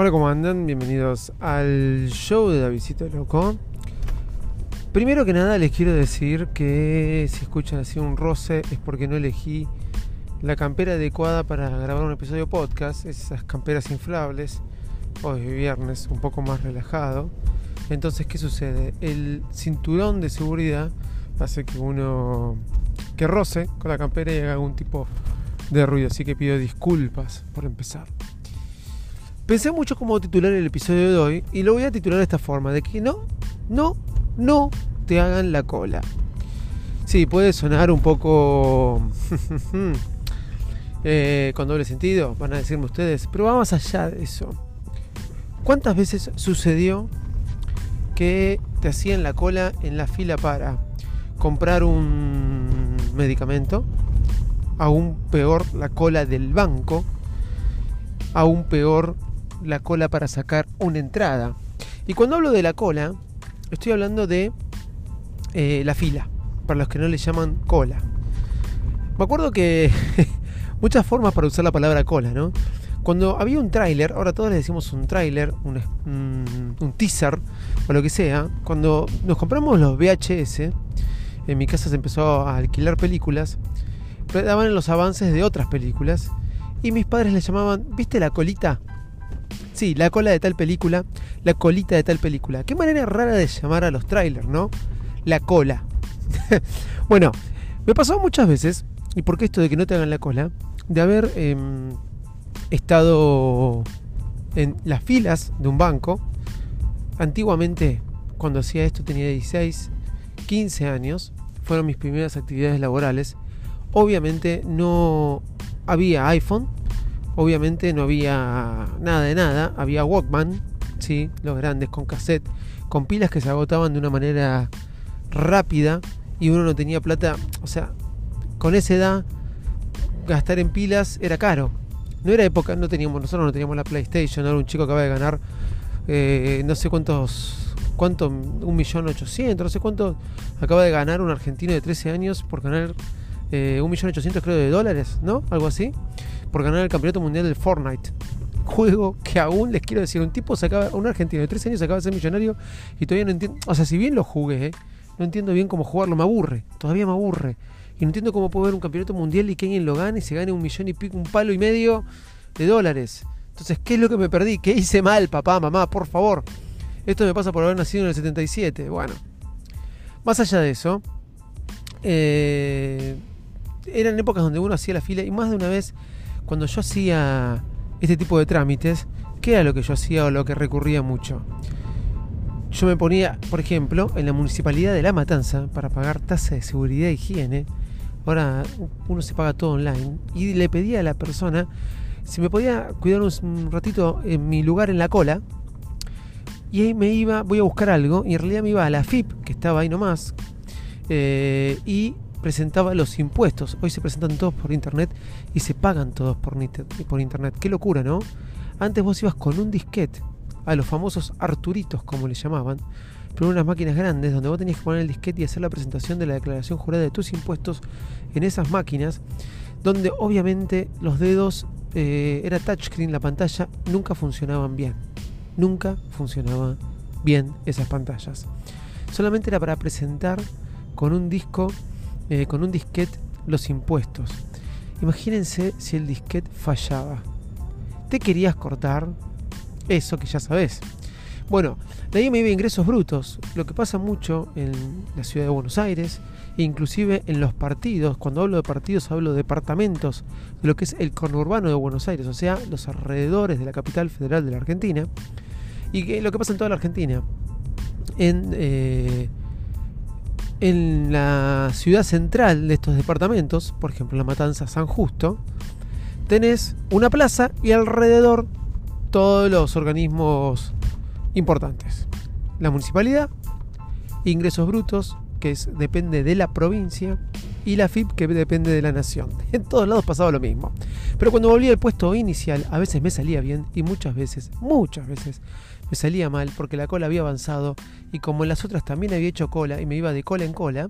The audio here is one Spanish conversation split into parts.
Hola, ¿cómo andan? Bienvenidos al show de Davidito Loco. Primero que nada les quiero decir que si escuchan así un roce es porque no elegí la campera adecuada para grabar un episodio podcast, esas camperas inflables. Hoy es viernes, un poco más relajado. Entonces, ¿qué sucede? El cinturón de seguridad hace que uno que roce con la campera y haga algún tipo de ruido, así que pido disculpas por empezar. Pensé mucho cómo titular el episodio de hoy y lo voy a titular de esta forma, de que no, no, no te hagan la cola. Sí, puede sonar un poco eh, con doble sentido, van a decirme ustedes, pero vamos allá de eso. ¿Cuántas veces sucedió que te hacían la cola en la fila para comprar un medicamento? Aún peor la cola del banco. Aún peor la cola para sacar una entrada. Y cuando hablo de la cola, estoy hablando de eh, la fila, para los que no le llaman cola. Me acuerdo que muchas formas para usar la palabra cola, ¿no? Cuando había un tráiler, ahora todos le decimos un tráiler, un, un, teaser o lo que sea, cuando nos compramos los VHS, en mi casa se empezó a alquilar películas, daban los avances de otras películas y mis padres le llamaban, ¿viste la colita? Sí, la cola de tal película, la colita de tal película. Qué manera rara de llamar a los trailers, ¿no? La cola. bueno, me pasó muchas veces, y por qué esto de que no te hagan la cola, de haber em, estado en las filas de un banco. Antiguamente, cuando hacía esto tenía 16, 15 años, fueron mis primeras actividades laborales. Obviamente no había iPhone, Obviamente no había nada de nada, había Walkman, ¿sí? los grandes con cassette, con pilas que se agotaban de una manera rápida y uno no tenía plata, o sea, con esa edad gastar en pilas era caro. No era época, no teníamos, nosotros no teníamos la PlayStation, era un chico acaba de ganar eh, no sé cuántos, cuánto, un millón ochocientos, no sé cuánto acaba de ganar un argentino de 13 años por ganar eh, un millón ochocientos creo de dólares, ¿no? Algo así por ganar el campeonato mundial del Fortnite. Juego que aún les quiero decir, un tipo sacaba, un argentino de 13 años acaba de ser millonario y todavía no entiendo. O sea, si bien lo jugué, ¿eh? no entiendo bien cómo jugarlo, me aburre, todavía me aburre. Y no entiendo cómo puede haber un campeonato mundial y que alguien lo gane y se gane un millón y pico, un palo y medio de dólares. Entonces, ¿qué es lo que me perdí? ¿Qué hice mal, papá, mamá? Por favor. Esto me pasa por haber nacido en el 77. Bueno, más allá de eso, eh, eran épocas donde uno hacía la fila y más de una vez cuando yo hacía este tipo de trámites, ¿qué era lo que yo hacía o lo que recurría mucho? Yo me ponía, por ejemplo, en la municipalidad de La Matanza para pagar tasa de seguridad e higiene. Ahora uno se paga todo online. Y le pedía a la persona si me podía cuidar un ratito en mi lugar en la cola. Y ahí me iba, voy a buscar algo. Y en realidad me iba a la FIP, que estaba ahí nomás. Eh, y presentaba los impuestos. Hoy se presentan todos por internet y se pagan todos por, por internet. Qué locura, ¿no? Antes vos ibas con un disquete a los famosos Arturitos, como le llamaban, pero unas máquinas grandes donde vos tenías que poner el disquete y hacer la presentación de la declaración jurada de tus impuestos en esas máquinas, donde obviamente los dedos eh, era touchscreen, la pantalla nunca funcionaban bien. Nunca funcionaban bien esas pantallas. Solamente era para presentar con un disco eh, con un disquete los impuestos. Imagínense si el disquete fallaba. ¿Te querías cortar? Eso que ya sabes. Bueno, de ahí me ingresos brutos, lo que pasa mucho en la ciudad de Buenos Aires, inclusive en los partidos. Cuando hablo de partidos hablo de departamentos de lo que es el conurbano de Buenos Aires, o sea, los alrededores de la capital federal de la Argentina. Y que, lo que pasa en toda la Argentina. En eh, en la ciudad central de estos departamentos, por ejemplo la Matanza San Justo, tenés una plaza y alrededor todos los organismos importantes. La municipalidad, ingresos brutos, que es, depende de la provincia, y la FIP, que depende de la nación. En todos lados pasaba lo mismo. Pero cuando volví al puesto inicial, a veces me salía bien y muchas veces, muchas veces, me salía mal porque la cola había avanzado y como en las otras también había hecho cola y me iba de cola en cola,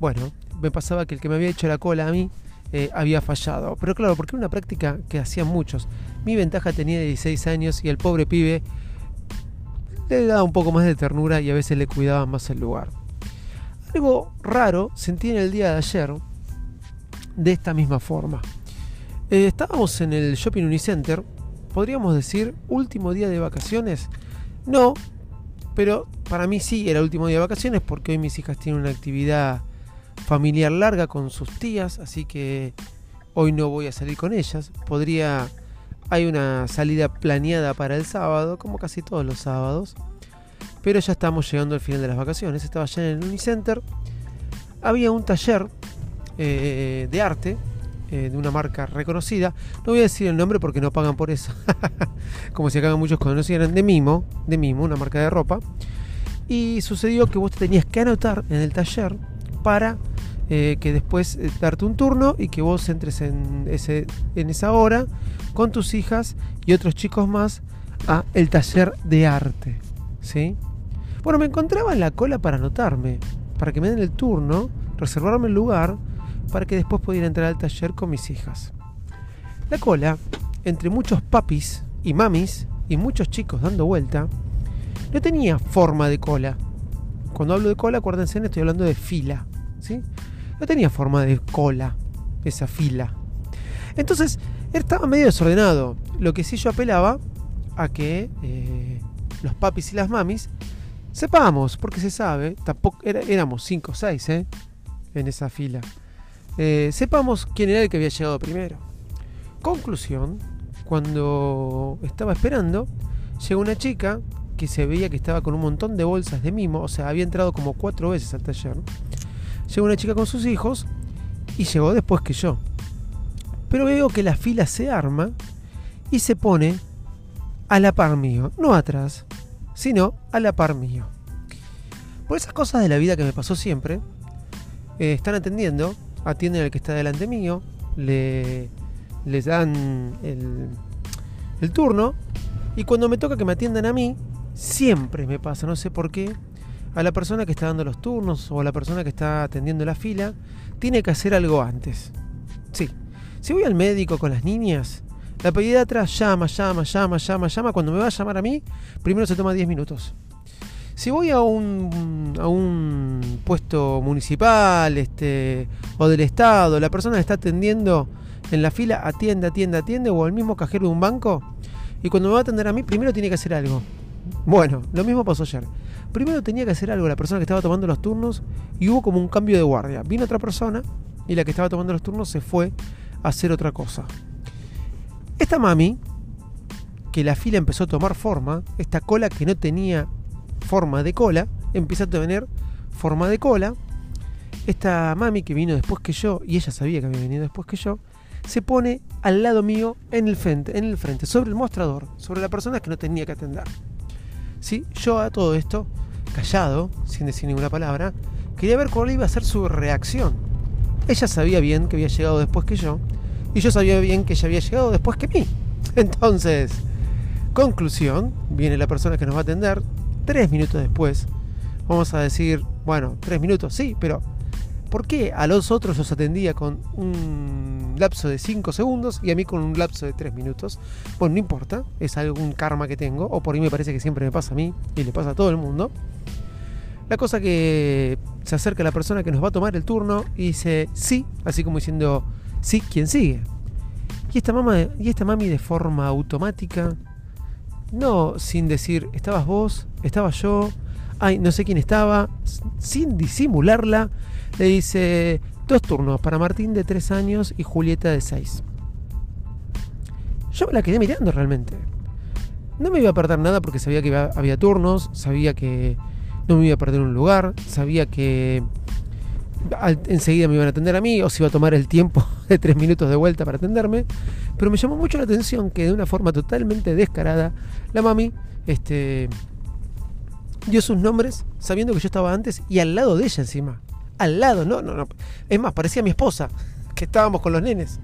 bueno, me pasaba que el que me había hecho la cola a mí eh, había fallado. Pero claro, porque era una práctica que hacían muchos. Mi ventaja tenía 16 años y el pobre pibe le daba un poco más de ternura y a veces le cuidaba más el lugar. Algo raro sentí en el día de ayer de esta misma forma. Eh, estábamos en el Shopping Unicenter, podríamos decir último día de vacaciones. No, pero para mí sí era último día de vacaciones porque hoy mis hijas tienen una actividad familiar larga con sus tías, así que hoy no voy a salir con ellas. Podría hay una salida planeada para el sábado, como casi todos los sábados. Pero ya estamos llegando al final de las vacaciones. Estaba allá en el Unicenter. Había un taller eh, de arte eh, de una marca reconocida. No voy a decir el nombre porque no pagan por eso. Como si acá muchos conocieran. De Mimo. De Mimo, una marca de ropa. Y sucedió que vos te tenías que anotar en el taller para eh, que después darte un turno y que vos entres en, ese, en esa hora con tus hijas y otros chicos más a el taller de arte. ¿Sí? Bueno, me encontraba en la cola para anotarme, para que me den el turno, reservarme el lugar, para que después pudiera entrar al taller con mis hijas. La cola, entre muchos papis y mamis y muchos chicos dando vuelta, no tenía forma de cola. Cuando hablo de cola, acuérdense, estoy hablando de fila. ¿sí? No tenía forma de cola esa fila. Entonces, estaba medio desordenado. Lo que sí yo apelaba a que eh, los papis y las mamis sepamos, porque se sabe, tampoco éramos 5 o 6 ¿eh? en esa fila. Eh, sepamos quién era el que había llegado primero. Conclusión, cuando estaba esperando, llegó una chica que se veía que estaba con un montón de bolsas de mimo, o sea, había entrado como cuatro veces al taller. Llegó una chica con sus hijos y llegó después que yo. Pero veo que la fila se arma y se pone a la par mío, no atrás, sino a la par mío. Por esas cosas de la vida que me pasó siempre, eh, están atendiendo, atienden al que está delante mío, le, les dan el, el turno y cuando me toca que me atiendan a mí, siempre me pasa, no sé por qué, a la persona que está dando los turnos o a la persona que está atendiendo la fila, tiene que hacer algo antes. Sí, si voy al médico con las niñas, la pediatra llama, llama, llama, llama, llama. Cuando me va a llamar a mí, primero se toma 10 minutos. Si voy a un, a un puesto municipal este, o del Estado, la persona está atendiendo en la fila atiende, atiende, atiende, o el mismo cajero de un banco, y cuando me va a atender a mí, primero tiene que hacer algo. Bueno, lo mismo pasó ayer. Primero tenía que hacer algo la persona que estaba tomando los turnos y hubo como un cambio de guardia. Vino otra persona y la que estaba tomando los turnos se fue hacer otra cosa. Esta mami, que la fila empezó a tomar forma, esta cola que no tenía forma de cola, empieza a tener forma de cola. Esta mami que vino después que yo, y ella sabía que había venido después que yo, se pone al lado mío en el frente, en el frente, sobre el mostrador, sobre la persona que no tenía que atender. ¿Sí? Yo a todo esto, callado, sin decir ninguna palabra, quería ver cuál iba a ser su reacción. Ella sabía bien que había llegado después que yo, y yo sabía bien que ella había llegado después que mí. Entonces, conclusión, viene la persona que nos va a atender tres minutos después. Vamos a decir, bueno, tres minutos, sí, pero ¿por qué a los otros los atendía con un lapso de cinco segundos y a mí con un lapso de tres minutos? Bueno, no importa, es algún karma que tengo, o por ahí me parece que siempre me pasa a mí y le pasa a todo el mundo. La cosa que se acerca la persona que nos va a tomar el turno y dice sí, así como diciendo sí, ¿quién sigue? Y esta, mamá, y esta mami de forma automática, no sin decir, estabas vos, estaba yo, ay, no sé quién estaba, sin disimularla, le dice dos turnos para Martín de tres años y Julieta de seis. Yo me la quedé mirando realmente. No me iba a perder nada porque sabía que había turnos, sabía que no me iba a perder un lugar, sabía que enseguida me iban a atender a mí o se iba a tomar el tiempo de tres minutos de vuelta para atenderme, pero me llamó mucho la atención que de una forma totalmente descarada la mami este, dio sus nombres sabiendo que yo estaba antes y al lado de ella encima. Al lado, no, no, no. Es más, parecía mi esposa, que estábamos con los nenes.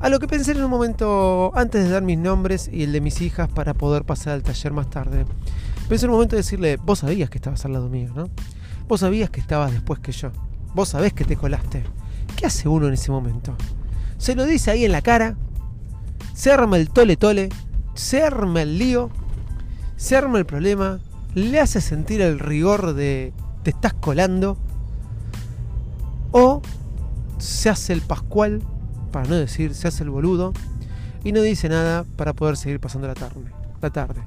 A lo que pensé en un momento, antes de dar mis nombres y el de mis hijas para poder pasar al taller más tarde, pensé en un momento de decirle, vos sabías que estabas al lado mío, ¿no? Vos sabías que estabas después que yo. Vos sabés que te colaste. ¿Qué hace uno en ese momento? Se lo dice ahí en la cara, se arma el tole tole, se arma el lío, se arma el problema, le hace sentir el rigor de te estás colando, o se hace el pascual, para no decir se hace el boludo, y no dice nada para poder seguir pasando la tarde. La tarde.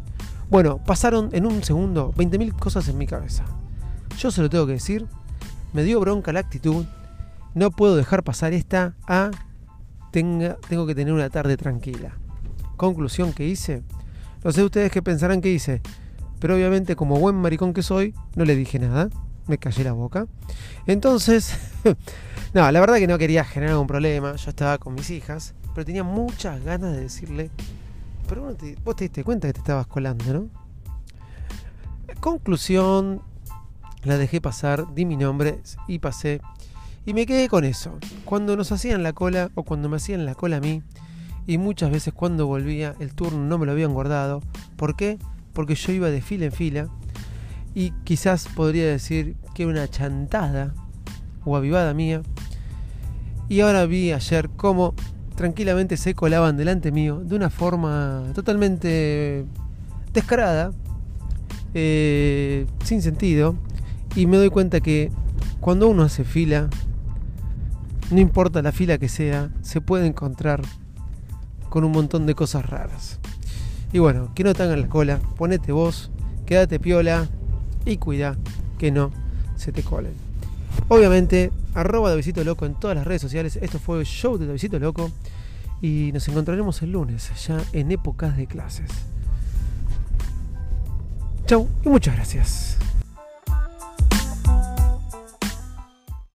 Bueno, pasaron en un segundo 20.000 cosas en mi cabeza. Yo se lo tengo que decir, me dio bronca la actitud, no puedo dejar pasar esta a tengo que tener una tarde tranquila. Conclusión que hice, no sé ustedes qué pensarán que hice, pero obviamente como buen maricón que soy, no le dije nada, me callé la boca. Entonces, no, la verdad que no quería generar un problema, yo estaba con mis hijas, pero tenía muchas ganas de decirle, pero te, vos te diste cuenta que te estabas colando, ¿no? Conclusión, la dejé pasar, di mi nombre y pasé. Y me quedé con eso. Cuando nos hacían la cola o cuando me hacían la cola a mí, y muchas veces cuando volvía el turno no me lo habían guardado. ¿Por qué? Porque yo iba de fila en fila y quizás podría decir que era una chantada o avivada mía. Y ahora vi ayer cómo tranquilamente se colaban delante mío de una forma totalmente descarada, eh, sin sentido, y me doy cuenta que cuando uno hace fila, no importa la fila que sea, se puede encontrar con un montón de cosas raras. Y bueno, que no te hagan la cola, ponete vos, quédate piola y cuida que no se te colen. Obviamente, arroba de Visito Loco en todas las redes sociales. Esto fue el show de Visito Loco. Y nos encontraremos el lunes, ya en épocas de clases. Chau y muchas gracias.